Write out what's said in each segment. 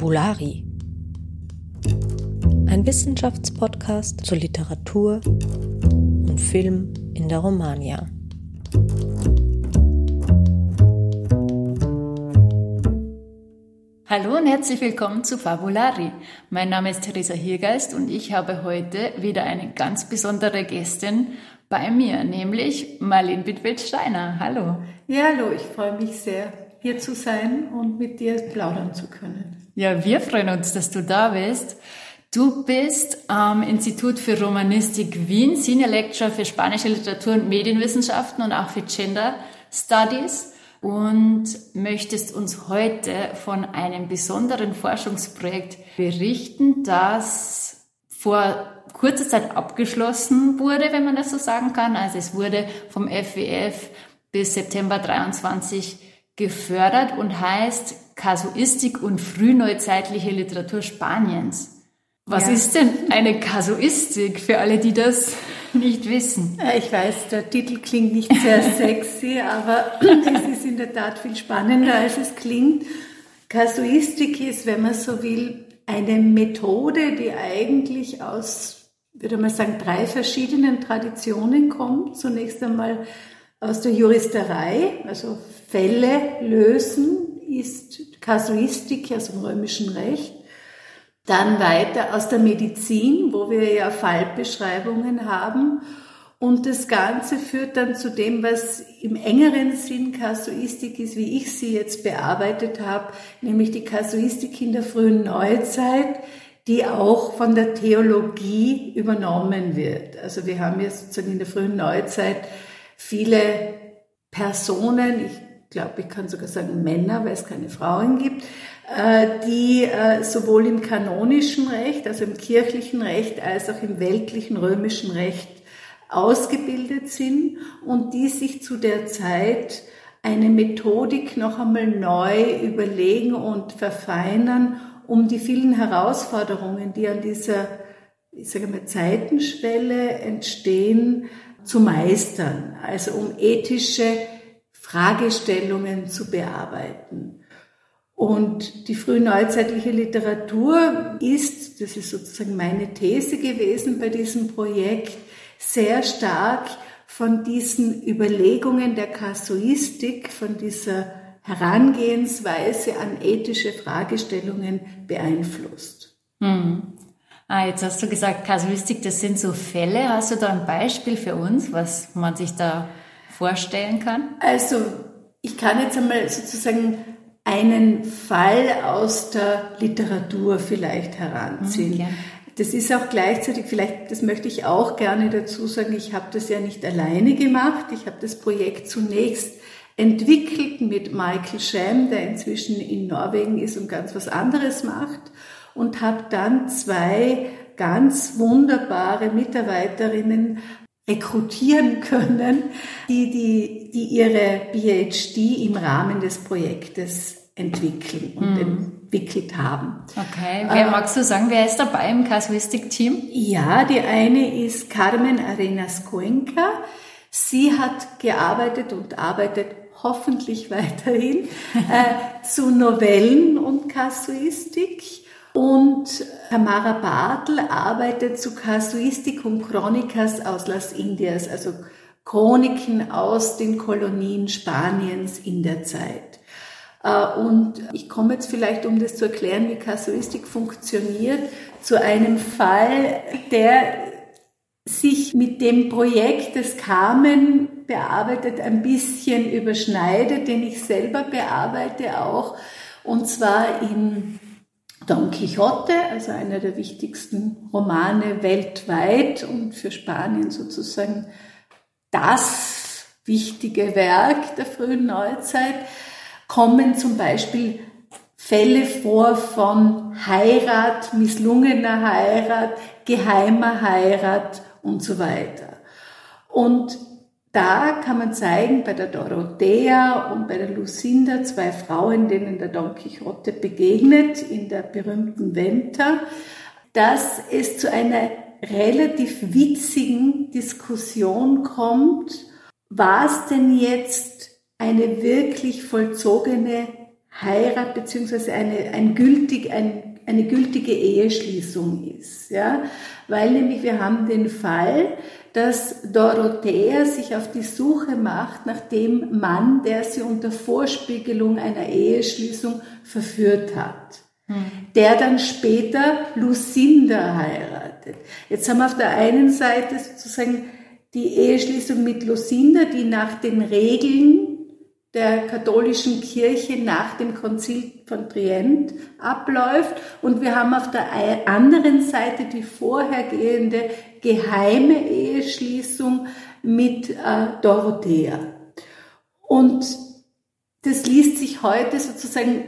Fabulari. Ein Wissenschaftspodcast zur Literatur und Film in der Romagna. Hallo und herzlich willkommen zu Fabulari. Mein Name ist Theresa Hiergeist und ich habe heute wieder eine ganz besondere Gästin bei mir, nämlich Marlene Wittwelt-Steiner. Hallo. Ja, hallo, ich freue mich sehr, hier zu sein und mit dir plaudern zu können. Ja, wir freuen uns, dass du da bist. Du bist am Institut für Romanistik Wien, Senior Lecturer für spanische Literatur und Medienwissenschaften und auch für Gender Studies und möchtest uns heute von einem besonderen Forschungsprojekt berichten, das vor kurzer Zeit abgeschlossen wurde, wenn man das so sagen kann. Also es wurde vom FWF bis September 23 gefördert und heißt Kasuistik und frühneuzeitliche Literatur Spaniens. Was ja. ist denn eine Kasuistik für alle, die das nicht wissen? Äh, ich weiß, der Titel klingt nicht sehr sexy, aber es ist in der Tat viel spannender, als es klingt. Kasuistik ist, wenn man so will, eine Methode, die eigentlich aus, würde man sagen, drei verschiedenen Traditionen kommt. Zunächst einmal aus der Juristerei, also Fälle lösen ist Kasuistik aus dem römischen Recht. Dann weiter aus der Medizin, wo wir ja Fallbeschreibungen haben. Und das Ganze führt dann zu dem, was im engeren Sinn Kasuistik ist, wie ich sie jetzt bearbeitet habe, nämlich die Kasuistik in der frühen Neuzeit, die auch von der Theologie übernommen wird. Also wir haben ja sozusagen in der frühen Neuzeit viele Personen, ich glaube, ich kann sogar sagen Männer, weil es keine Frauen gibt, äh, die äh, sowohl im kanonischen Recht, also im kirchlichen Recht, als auch im weltlichen römischen Recht ausgebildet sind und die sich zu der Zeit eine Methodik noch einmal neu überlegen und verfeinern, um die vielen Herausforderungen, die an dieser, ich sage mal, Zeitenschwelle entstehen, zu meistern. Also um ethische Fragestellungen zu bearbeiten. Und die frühneuzeitliche Literatur ist, das ist sozusagen meine These gewesen bei diesem Projekt, sehr stark von diesen Überlegungen der Kasuistik, von dieser Herangehensweise an ethische Fragestellungen beeinflusst. Hm. Ah, jetzt hast du gesagt, Kasuistik, das sind so Fälle. Hast du da ein Beispiel für uns, was man sich da vorstellen kann? Also, ich kann jetzt einmal sozusagen einen Fall aus der Literatur vielleicht heranziehen. Mhm, das ist auch gleichzeitig, vielleicht, das möchte ich auch gerne dazu sagen, ich habe das ja nicht alleine gemacht. Ich habe das Projekt zunächst entwickelt mit Michael Scham, der inzwischen in Norwegen ist und ganz was anderes macht und habe dann zwei ganz wunderbare Mitarbeiterinnen rekrutieren können, die, die, die ihre PhD im Rahmen des Projektes entwickeln und mhm. entwickelt haben. Okay, wer äh, magst du sagen, wer ist dabei im Casuistic-Team? Ja, die eine ist Carmen Arenas Cuenca. Sie hat gearbeitet und arbeitet hoffentlich weiterhin äh, zu Novellen und Kasuistik. Und Tamara Bartel arbeitet zu Kasuistik und Chronikas aus Las Indias, also Chroniken aus den Kolonien Spaniens in der Zeit. Äh, und ich komme jetzt vielleicht, um das zu erklären, wie Kasuistik funktioniert, zu einem Fall, der sich mit dem Projekt, das Carmen bearbeitet, ein bisschen überschneidet, den ich selber bearbeite auch, und zwar in Don Quixote, also einer der wichtigsten Romane weltweit und für Spanien sozusagen das wichtige Werk der frühen Neuzeit, kommen zum Beispiel Fälle vor von Heirat, misslungener Heirat, geheimer Heirat und so weiter. Und da kann man zeigen, bei der Dorothea und bei der Lucinda, zwei Frauen, denen der Don Quixote begegnet, in der berühmten Venta, dass es zu einer relativ witzigen Diskussion kommt, war es denn jetzt eine wirklich vollzogene Heirat beziehungsweise eine, ein gültig, ein, eine gültige Eheschließung ist. Ja? Weil nämlich wir haben den Fall, dass Dorothea sich auf die Suche macht nach dem Mann, der sie unter Vorspiegelung einer Eheschließung verführt hat. Hm. Der dann später Lucinda heiratet. Jetzt haben wir auf der einen Seite sozusagen die Eheschließung mit Lucinda, die nach den Regeln der katholischen Kirche nach dem Konzil von Trient abläuft. Und wir haben auf der anderen Seite die vorhergehende geheime Eheschließung mit äh, Dorothea. Und das liest sich heute sozusagen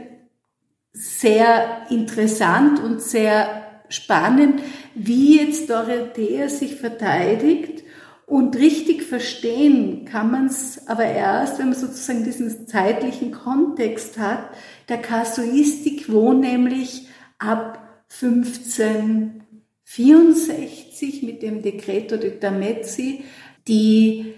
sehr interessant und sehr spannend, wie jetzt Dorothea sich verteidigt und richtig verstehen kann man es aber erst, wenn man sozusagen diesen zeitlichen Kontext hat, der Kasuistik, wo nämlich ab 1564 mit dem Decreto de Tamezzi die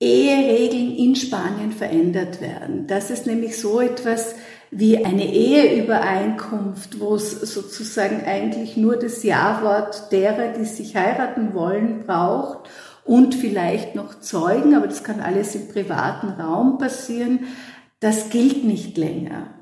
Eheregeln in Spanien verändert werden. Das ist nämlich so etwas wie eine Eheübereinkunft, wo es sozusagen eigentlich nur das Ja-Wort derer, die sich heiraten wollen, braucht und vielleicht noch Zeugen, aber das kann alles im privaten Raum passieren, das gilt nicht länger.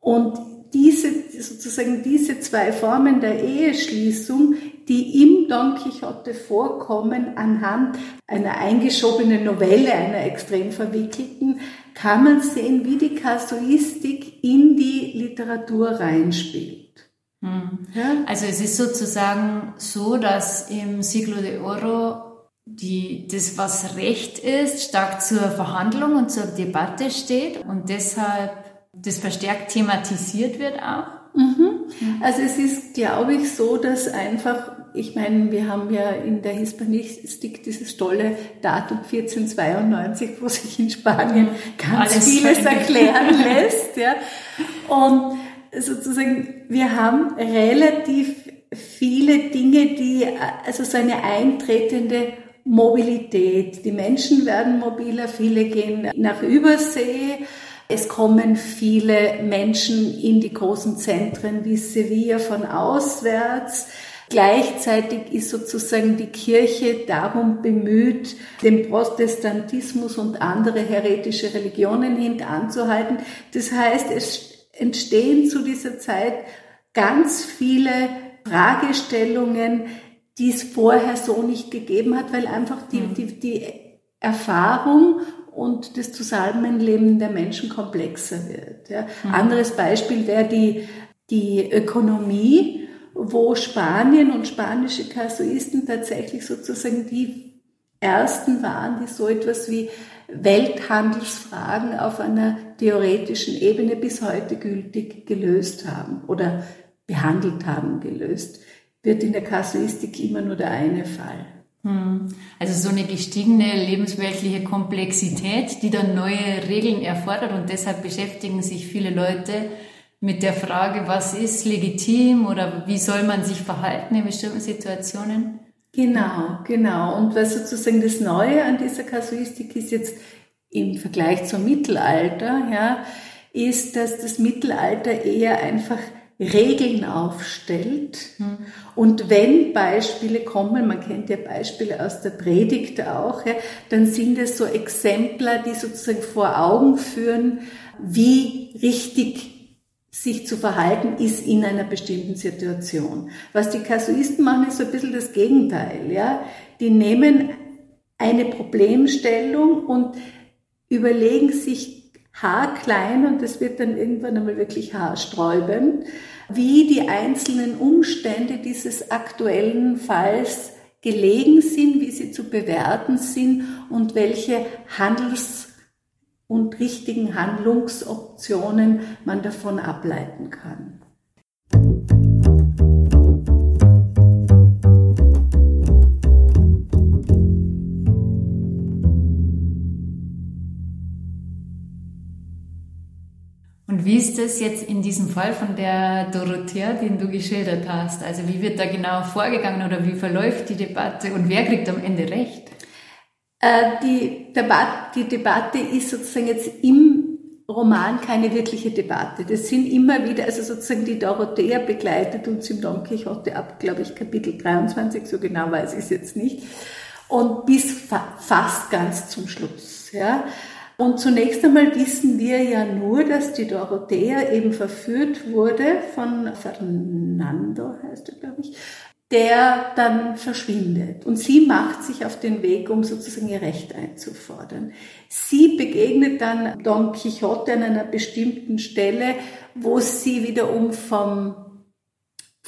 Und diese, sozusagen diese zwei Formen der Eheschließung, die im Don Quixote vorkommen, anhand einer eingeschobenen Novelle, einer extrem verwickelten, kann man sehen, wie die Kasuistik in die Literatur reinspielt. Hm. Also es ist sozusagen so, dass im Siglo de Oro die, das, was Recht ist, stark zur Verhandlung und zur Debatte steht und deshalb das verstärkt thematisiert wird auch? Mhm. Also es ist, glaube ich, so, dass einfach, ich meine, wir haben ja in der Hispanistik dieses tolle Datum 1492, wo sich in Spanien ganz Alles vieles erklären lässt. Ja. Und sozusagen, wir haben relativ viele Dinge, die, also so eine eintretende Mobilität. Die Menschen werden mobiler, viele gehen nach Übersee. Es kommen viele Menschen in die großen Zentren wie Sevilla von auswärts. Gleichzeitig ist sozusagen die Kirche darum bemüht, den Protestantismus und andere heretische Religionen hintanzuhalten. Das heißt, es entstehen zu dieser Zeit ganz viele Fragestellungen, die es vorher so nicht gegeben hat, weil einfach die, mhm. die, die Erfahrung und das Zusammenleben der Menschen komplexer wird. Ja. Mhm. Anderes Beispiel wäre die, die Ökonomie, wo Spanien und spanische Kasuisten tatsächlich sozusagen die ersten waren, die so etwas wie Welthandelsfragen auf einer theoretischen Ebene bis heute gültig gelöst haben oder behandelt haben, gelöst wird in der Kasuistik immer nur der eine Fall. Hm. Also so eine gestiegene lebensweltliche Komplexität, die dann neue Regeln erfordert und deshalb beschäftigen sich viele Leute mit der Frage, was ist legitim oder wie soll man sich verhalten in bestimmten Situationen? Genau, genau. Und was sozusagen das Neue an dieser Kasuistik ist jetzt im Vergleich zum Mittelalter, ja, ist, dass das Mittelalter eher einfach Regeln aufstellt. Und wenn Beispiele kommen, man kennt ja Beispiele aus der Predigt auch, ja, dann sind es so Exemplar, die sozusagen vor Augen führen, wie richtig sich zu verhalten ist in einer bestimmten Situation. Was die Kasuisten machen, ist so ein bisschen das Gegenteil. Ja? Die nehmen eine Problemstellung und überlegen sich haarklein und das wird dann irgendwann einmal wirklich haarsträubend, wie die einzelnen Umstände dieses aktuellen Falls gelegen sind, wie sie zu bewerten sind und welche Handels- und richtigen Handlungsoptionen man davon ableiten kann. Wie ist das jetzt in diesem Fall von der Dorothea, den du geschildert hast? Also wie wird da genau vorgegangen oder wie verläuft die Debatte und wer kriegt am Ende recht? Äh, die, Debatte, die Debatte ist sozusagen jetzt im Roman keine wirkliche Debatte. Das sind immer wieder, also sozusagen die Dorothea begleitet uns im Don Quixote ab, glaube ich, Kapitel 23, so genau weiß ich es jetzt nicht, und bis fa fast ganz zum Schluss. Ja. Und zunächst einmal wissen wir ja nur, dass die Dorothea eben verführt wurde von Fernando, heißt er, glaube ich, der dann verschwindet. Und sie macht sich auf den Weg, um sozusagen ihr Recht einzufordern. Sie begegnet dann Don Quixote an einer bestimmten Stelle, wo sie wiederum vom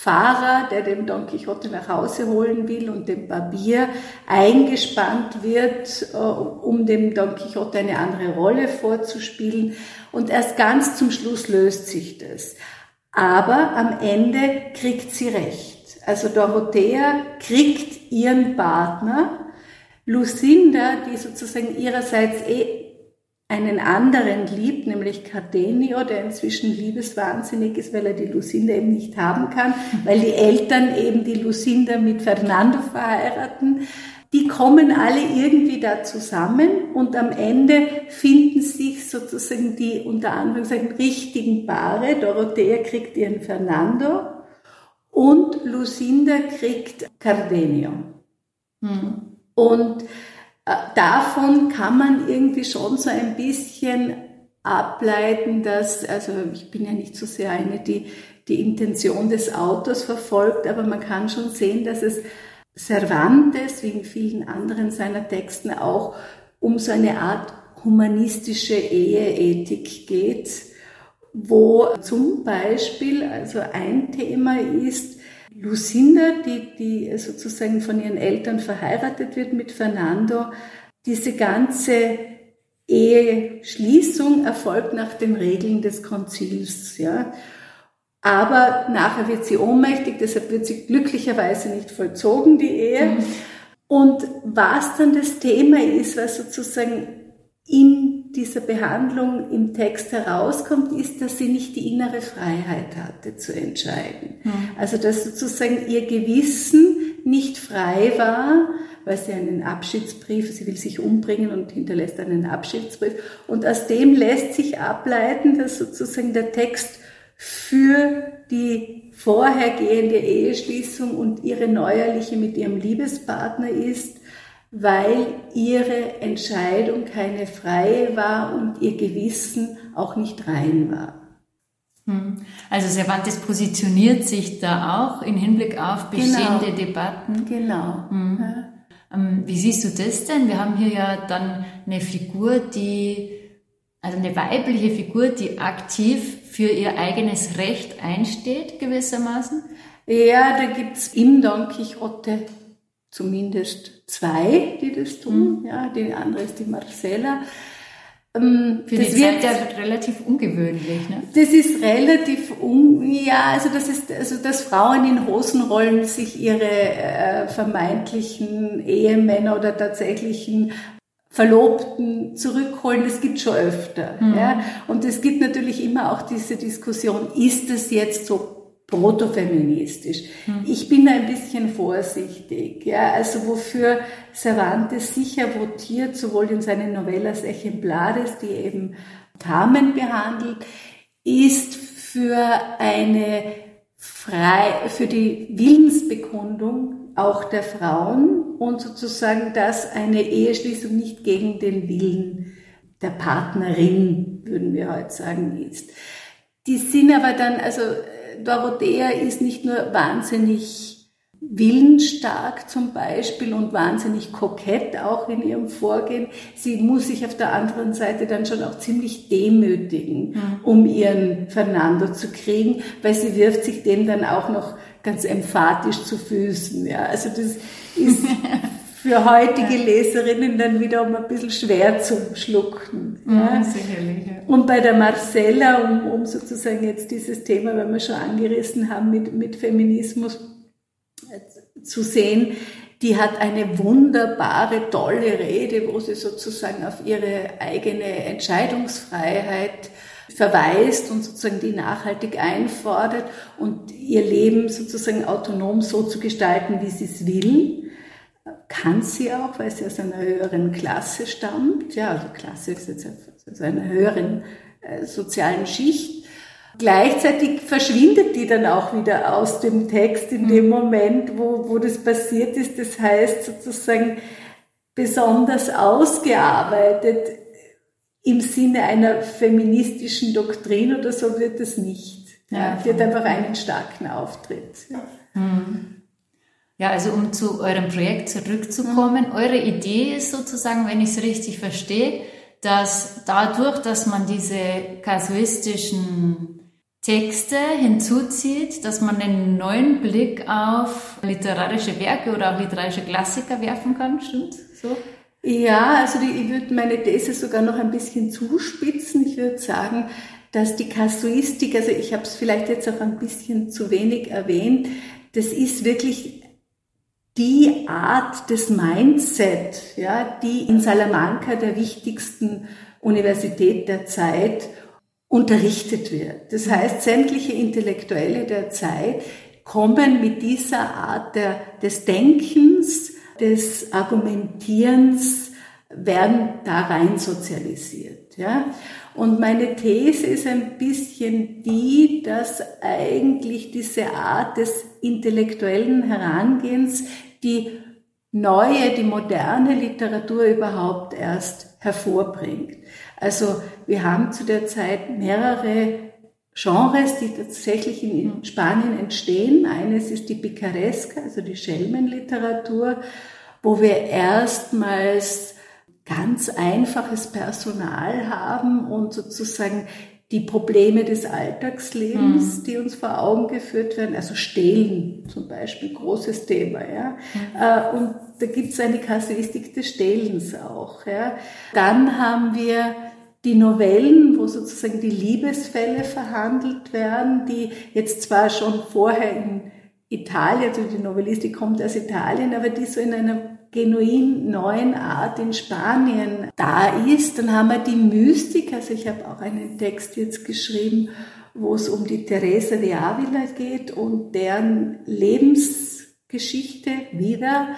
Fahrer, der den Don Quixote nach Hause holen will und dem Barbier eingespannt wird, äh, um dem Don Quixote eine andere Rolle vorzuspielen. Und erst ganz zum Schluss löst sich das. Aber am Ende kriegt sie recht. Also Dorothea kriegt ihren Partner. Lucinda, die sozusagen ihrerseits eh einen anderen liebt, nämlich Cardenio, der inzwischen liebeswahnsinnig ist, weil er die Lucinda eben nicht haben kann, weil die Eltern eben die Lucinda mit Fernando verheiraten. Die kommen alle irgendwie da zusammen und am Ende finden sich sozusagen die unter Anführungszeichen richtigen Paare. Dorothea kriegt ihren Fernando und Lucinda kriegt Cardenio. Hm. Und davon kann man irgendwie schon so ein bisschen ableiten, dass, also ich bin ja nicht so sehr eine, die die Intention des Autors verfolgt, aber man kann schon sehen, dass es Cervantes, wie in vielen anderen seiner Texten auch, um so eine Art humanistische Eheethik geht, wo zum Beispiel, also ein Thema ist, Lucinda, die, die sozusagen von ihren Eltern verheiratet wird mit Fernando, diese ganze Eheschließung erfolgt nach den Regeln des Konzils, ja. Aber nachher wird sie ohnmächtig, deshalb wird sie glücklicherweise nicht vollzogen, die Ehe. Mhm. Und was dann das Thema ist, was sozusagen in dieser Behandlung im Text herauskommt, ist, dass sie nicht die innere Freiheit hatte zu entscheiden. Mhm. Also dass sozusagen ihr Gewissen nicht frei war, weil sie einen Abschiedsbrief, sie will sich umbringen und hinterlässt einen Abschiedsbrief. Und aus dem lässt sich ableiten, dass sozusagen der Text für die vorhergehende Eheschließung und ihre neuerliche mit ihrem Liebespartner ist, weil ihre Entscheidung keine freie war und ihr Gewissen auch nicht rein war. Hm. Also Cervantes positioniert sich da auch in Hinblick auf bestehende genau. Debatten. Genau. Hm. Ja. Ähm, wie siehst du das denn? Wir haben hier ja dann eine Figur, die, also eine weibliche Figur, die aktiv für ihr eigenes Recht einsteht, gewissermaßen. Ja, da gibt's im Don Quixote zumindest zwei, die das tun. Mhm. Ja, die andere ist die Marcella. Ähm, Für das die Zeit ja relativ ungewöhnlich, ne? Das ist relativ un, ja, also das ist, also dass Frauen in Hosenrollen sich ihre äh, vermeintlichen Ehemänner oder tatsächlichen Verlobten zurückholen, das gibt schon öfter. Mhm. Ja? Und es gibt natürlich immer auch diese Diskussion, ist das jetzt so protofeministisch. Hm. Ich bin da ein bisschen vorsichtig. Ja, also wofür Cervantes sicher votiert, sowohl in seinen Novellas Exemplares, die eben Carmen behandelt, ist für eine frei, für die Willensbekundung auch der Frauen und sozusagen, dass eine Eheschließung nicht gegen den Willen der Partnerin, würden wir heute sagen, ist. Die sind aber dann, also Dorothea ist nicht nur wahnsinnig willensstark zum Beispiel und wahnsinnig kokett auch in ihrem Vorgehen. Sie muss sich auf der anderen Seite dann schon auch ziemlich demütigen, mhm. um ihren Fernando zu kriegen, weil sie wirft sich dem dann auch noch ganz emphatisch zu Füßen. Ja, also das ist für heutige Leserinnen dann wiederum ein bisschen schwer zu schlucken. Ja. Mhm, sicherlich. Ja. Und bei der Marcella, um, um sozusagen jetzt dieses Thema, wenn wir schon angerissen haben, mit, mit Feminismus äh, zu sehen, die hat eine wunderbare, tolle Rede, wo sie sozusagen auf ihre eigene Entscheidungsfreiheit verweist und sozusagen die nachhaltig einfordert und ihr Leben sozusagen autonom so zu gestalten, wie sie es will kann sie auch, weil sie aus einer höheren Klasse stammt. Ja, also Klasse ist jetzt aus einer höheren äh, sozialen Schicht. Gleichzeitig verschwindet die dann auch wieder aus dem Text in dem mhm. Moment, wo, wo das passiert ist. Das heißt sozusagen besonders ausgearbeitet im Sinne einer feministischen Doktrin oder so wird es nicht. Ja, die hat einfach einen starken Auftritt. Ja. Mhm. Ja, also um zu eurem Projekt zurückzukommen, mhm. eure Idee ist sozusagen, wenn ich es richtig verstehe, dass dadurch, dass man diese kasuistischen Texte hinzuzieht, dass man einen neuen Blick auf literarische Werke oder auch literarische Klassiker werfen kann, stimmt so? Ja, also die, ich würde meine These sogar noch ein bisschen zuspitzen. Ich würde sagen, dass die Kasuistik, also ich habe es vielleicht jetzt auch ein bisschen zu wenig erwähnt, das ist wirklich die Art des Mindset, ja, die in Salamanca, der wichtigsten Universität der Zeit, unterrichtet wird. Das heißt, sämtliche Intellektuelle der Zeit kommen mit dieser Art der, des Denkens, des Argumentierens, werden da rein sozialisiert. Ja? Und meine These ist ein bisschen die, dass eigentlich diese Art des intellektuellen Herangehens die neue, die moderne Literatur überhaupt erst hervorbringt. Also wir haben zu der Zeit mehrere Genres, die tatsächlich in Spanien entstehen. Eines ist die Picaresca, also die Schelmenliteratur, wo wir erstmals ganz einfaches Personal haben und sozusagen die Probleme des Alltagslebens, mhm. die uns vor Augen geführt werden, also Stehlen zum Beispiel, großes Thema, ja. Mhm. Und da gibt es eine Kasuistik des Stehlens auch, ja. Dann haben wir die Novellen, wo sozusagen die Liebesfälle verhandelt werden, die jetzt zwar schon vorher in Italien, also die Novellistik kommt aus Italien, aber die so in einer genuin neuen Art in Spanien da ist. Dann haben wir die Mystik, also ich habe auch einen Text jetzt geschrieben, wo es um die Teresa de Avila geht und deren Lebensgeschichte wieder,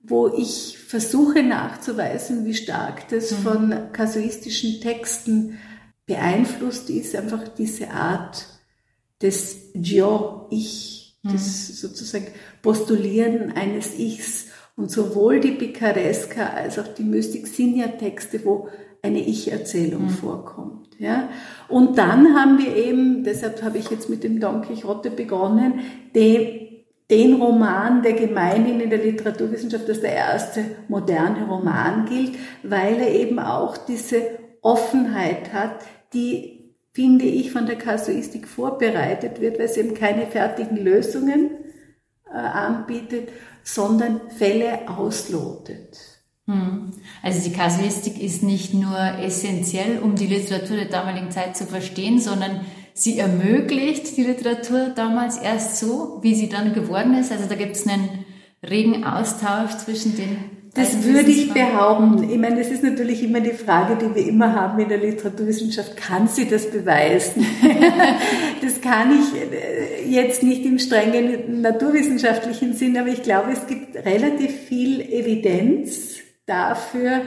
wo ich versuche nachzuweisen, wie stark das mhm. von kasuistischen Texten beeinflusst ist, einfach diese Art des Yo, Ich, mhm. das sozusagen Postulieren eines Ichs und sowohl die Picaresca als auch die Mystik sind ja Texte, wo eine Ich-Erzählung mhm. vorkommt. Ja? Und dann haben wir eben, deshalb habe ich jetzt mit dem Don Quixote begonnen, den, den Roman, der gemeinhin in der Literaturwissenschaft als der erste moderne Roman gilt, weil er eben auch diese Offenheit hat, die, finde ich, von der Kasuistik vorbereitet wird, weil es eben keine fertigen Lösungen äh, anbietet, sondern Fälle auslotet. Hm. Also die Kasuistik ist nicht nur essentiell, um die Literatur der damaligen Zeit zu verstehen, sondern sie ermöglicht die Literatur damals erst so, wie sie dann geworden ist. Also da gibt es einen regen Austausch zwischen den das würde ich behaupten. Ich meine, das ist natürlich immer die Frage, die wir immer haben in der Literaturwissenschaft. Kann sie das beweisen? das kann ich äh, jetzt nicht im strengen naturwissenschaftlichen Sinn, aber ich glaube, es gibt relativ viel Evidenz dafür,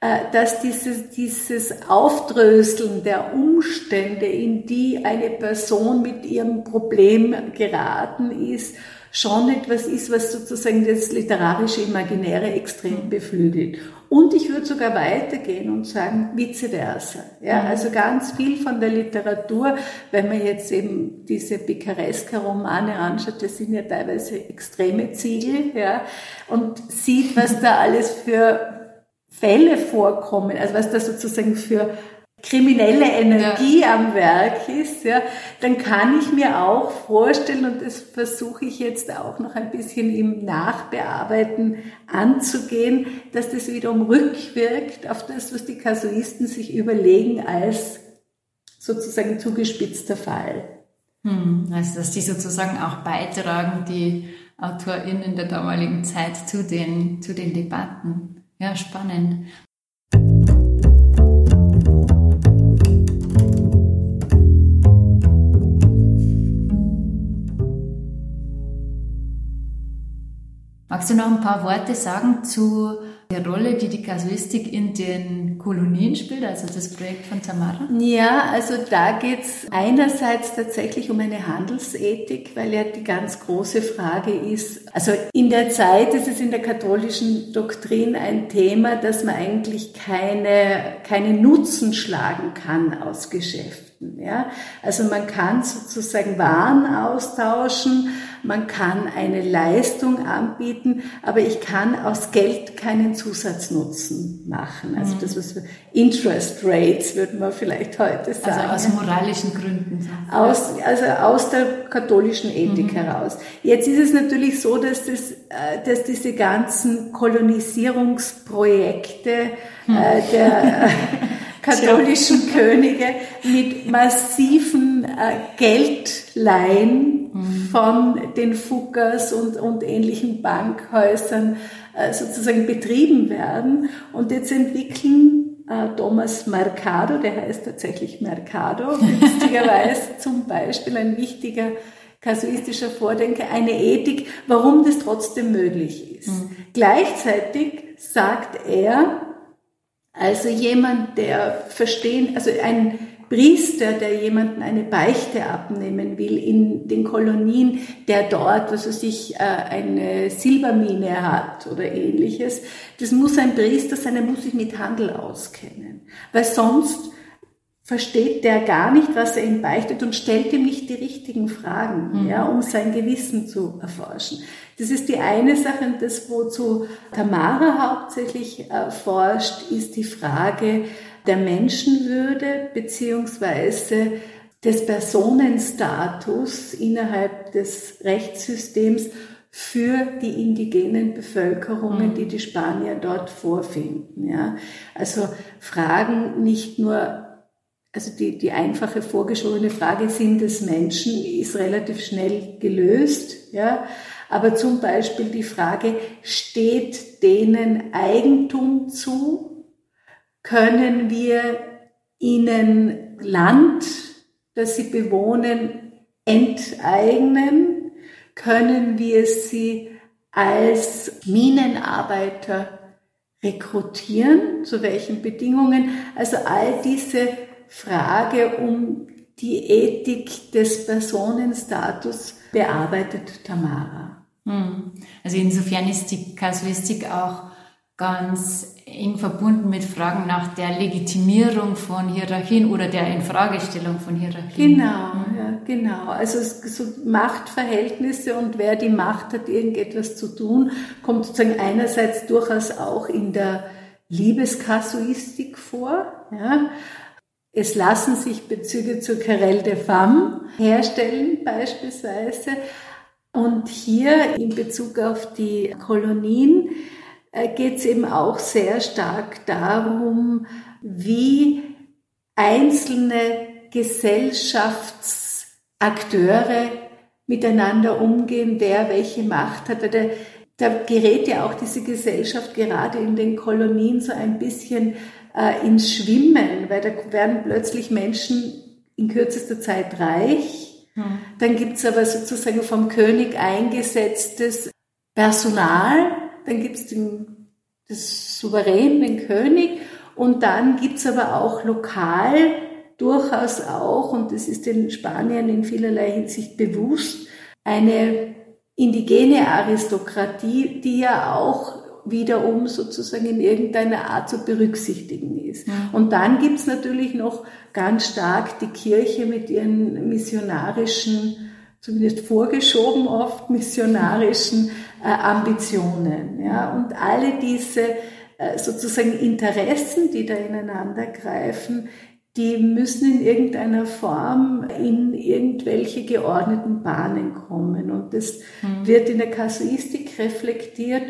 äh, dass dieses, dieses Aufdröseln der Umstände, in die eine Person mit ihrem Problem geraten ist, schon etwas ist, was sozusagen das literarische Imaginäre extrem beflügelt. Und ich würde sogar weitergehen und sagen, vice versa. Ja, mhm. also ganz viel von der Literatur, wenn man jetzt eben diese Picaresca-Romane anschaut, das sind ja teilweise extreme Ziegel, ja, und sieht, was da alles für Fälle vorkommen, also was da sozusagen für kriminelle Energie ja. am Werk ist, ja, dann kann ich mir auch vorstellen, und das versuche ich jetzt auch noch ein bisschen im Nachbearbeiten anzugehen, dass das wiederum rückwirkt auf das, was die Kasuisten sich überlegen als sozusagen zugespitzter Fall. Hm, also dass die sozusagen auch beitragen, die AutorInnen der damaligen Zeit zu den, zu den Debatten. Ja, spannend. Magst du noch ein paar Worte sagen zu der Rolle, die die Kasuistik in den Kolonien spielt, also das Projekt von Tamara? Ja, also da geht es einerseits tatsächlich um eine Handelsethik, weil ja die ganz große Frage ist, also in der Zeit ist es in der katholischen Doktrin ein Thema, dass man eigentlich keine, keine Nutzen schlagen kann aus Geschäften. Ja? Also man kann sozusagen Waren austauschen, man kann eine Leistung anbieten, aber ich kann aus Geld keinen Zusatznutzen machen. Also das, was wir Interest Rates, würden wir vielleicht heute also sagen. Also aus moralischen Gründen. Aus, also aus der katholischen Ethik mhm. heraus. Jetzt ist es natürlich so, dass, das, äh, dass diese ganzen Kolonisierungsprojekte mhm. äh, der katholischen Könige mit massiven äh, Geldleihen mhm. von den Fuggers und, und ähnlichen Bankhäusern äh, sozusagen betrieben werden. Und jetzt entwickeln äh, Thomas Mercado, der heißt tatsächlich Mercado, witzigerweise zum Beispiel ein wichtiger kasuistischer Vordenker, eine Ethik, warum das trotzdem möglich ist. Mhm. Gleichzeitig sagt er, also jemand, der verstehen, also ein Priester, der jemanden eine Beichte abnehmen will in den Kolonien, der dort, was weiß ich, äh, eine Silbermine hat oder ähnliches, das muss ein Priester sein, er muss sich mit Handel auskennen. Weil sonst versteht der gar nicht, was er ihm beichtet und stellt ihm nicht die richtigen Fragen, mhm. ja, um sein Gewissen zu erforschen. Das ist die eine Sache. Und das, wozu Tamara hauptsächlich äh, forscht, ist die Frage der Menschenwürde beziehungsweise des Personenstatus innerhalb des Rechtssystems für die indigenen Bevölkerungen, mhm. die die Spanier dort vorfinden. Ja. Also Fragen nicht nur also die, die einfache vorgeschobene Frage, sind es Menschen, ist relativ schnell gelöst, ja. Aber zum Beispiel die Frage, steht denen Eigentum zu? Können wir ihnen Land, das sie bewohnen, enteignen? Können wir sie als Minenarbeiter rekrutieren? Zu welchen Bedingungen? Also all diese Frage um die Ethik des Personenstatus bearbeitet Tamara. Hm. Also insofern ist die Kasuistik auch ganz eng verbunden mit Fragen nach der Legitimierung von Hierarchien oder der Infragestellung von Hierarchien. Genau, mhm. ja, genau. Also so Machtverhältnisse und wer die Macht hat, irgendetwas zu tun, kommt sozusagen einerseits durchaus auch in der Liebeskasuistik vor. Ja. Es lassen sich Bezüge zur Querelle de Femme herstellen beispielsweise, und hier in Bezug auf die Kolonien äh, geht es eben auch sehr stark darum, wie einzelne Gesellschaftsakteure miteinander umgehen, wer welche Macht hat. Da, da gerät ja auch diese Gesellschaft gerade in den Kolonien so ein bisschen äh, ins Schwimmen, weil da werden plötzlich Menschen in kürzester Zeit reich. Dann gibt's aber sozusagen vom König eingesetztes Personal, dann gibt's den, das Souverän, den König, und dann gibt's aber auch lokal durchaus auch, und das ist den Spaniern in vielerlei Hinsicht bewusst, eine indigene Aristokratie, die ja auch wiederum sozusagen in irgendeiner Art zu berücksichtigen ist. Und dann gibt's natürlich noch ganz stark die Kirche mit ihren missionarischen, zumindest vorgeschoben oft, missionarischen äh, Ambitionen. Ja? Und alle diese äh, sozusagen Interessen, die da ineinander greifen, die müssen in irgendeiner Form in irgendwelche geordneten Bahnen kommen. Und das mhm. wird in der Kasuistik reflektiert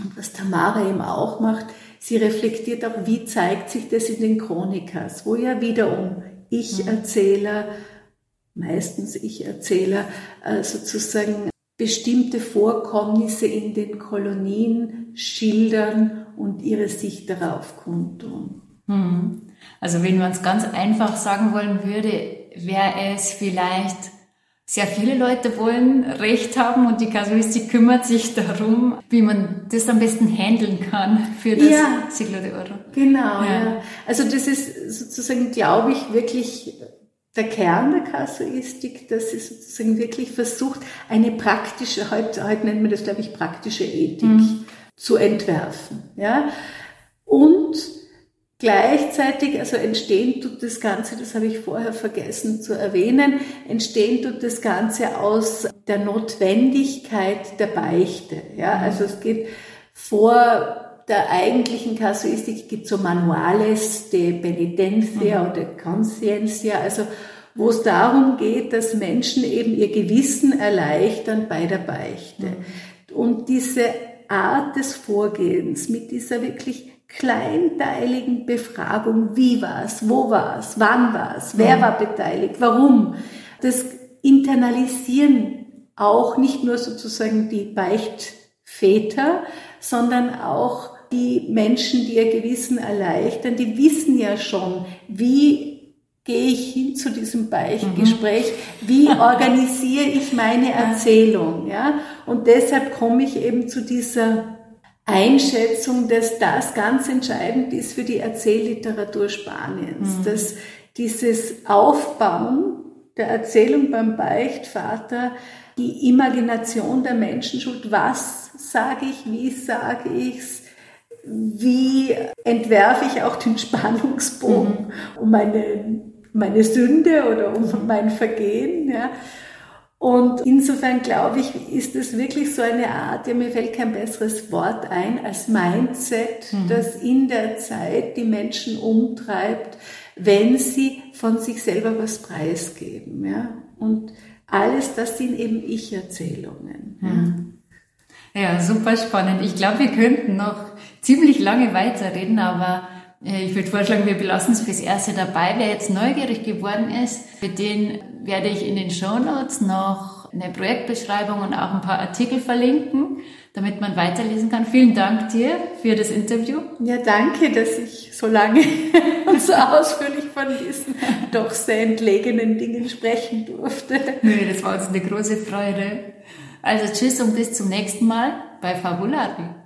und was Tamara eben auch macht, sie reflektiert auch, wie zeigt sich das in den Chronikas, wo ja wiederum Ich-Erzähler, meistens Ich-Erzähler, äh, sozusagen bestimmte Vorkommnisse in den Kolonien schildern und ihre Sicht darauf kundtun. Hm. Also wenn man es ganz einfach sagen wollen würde, wäre es vielleicht sehr viele Leute wollen Recht haben und die Kasuistik kümmert sich darum, wie man das am besten handeln kann für das ja, Siglo de Oro. Genau, ja. ja. Also das ist sozusagen, glaube ich, wirklich der Kern der Kasuistik, dass sie sozusagen wirklich versucht, eine praktische, heute, heute nennt man das, glaube ich, praktische Ethik mhm. zu entwerfen. Ja? Und Gleichzeitig, also entstehen tut das Ganze, das habe ich vorher vergessen zu erwähnen, entstehen tut das Ganze aus der Notwendigkeit der Beichte. Ja, also es geht vor der eigentlichen Kasuistik gibt so Manuales de Penitencia mhm. oder Consciencia, also wo es darum geht, dass Menschen eben ihr Gewissen erleichtern bei der Beichte. Mhm. Und diese Art des Vorgehens mit dieser wirklich kleinteiligen Befragung, wie war's, wo war's, wann war's, wer war beteiligt, warum, das internalisieren auch nicht nur sozusagen die Beichtväter, sondern auch die Menschen, die ihr Gewissen erleichtern, die wissen ja schon, wie gehe ich hin zu diesem Beichtgespräch, mhm. wie organisiere ich meine Erzählung, ja? Und deshalb komme ich eben zu dieser Einschätzung, dass das ganz entscheidend ist für die Erzählliteratur Spaniens, mhm. dass dieses Aufbauen der Erzählung beim Beichtvater die Imagination der Menschen schult. Was sage ich, wie sage ich's, wie entwerfe ich auch den Spannungsbogen mhm. um meine, meine Sünde oder um mein Vergehen. Ja. Und insofern glaube ich, ist es wirklich so eine Art, ja, mir fällt kein besseres Wort ein, als Mindset, mhm. das in der Zeit die Menschen umtreibt, wenn sie von sich selber was preisgeben. Ja? Und alles das sind eben Ich-Erzählungen. Mhm. Ja. ja, super spannend. Ich glaube, wir könnten noch ziemlich lange weiterreden, aber ich würde vorschlagen, wir belassen es fürs Erste dabei. Wer jetzt neugierig geworden ist, für den werde ich in den Show Notes noch eine Projektbeschreibung und auch ein paar Artikel verlinken, damit man weiterlesen kann. Vielen Dank dir für das Interview. Ja, danke, dass ich so lange und so ausführlich von diesen doch sehr entlegenen Dingen sprechen durfte. Nö, das war uns eine große Freude. Also tschüss und bis zum nächsten Mal bei Fabulari.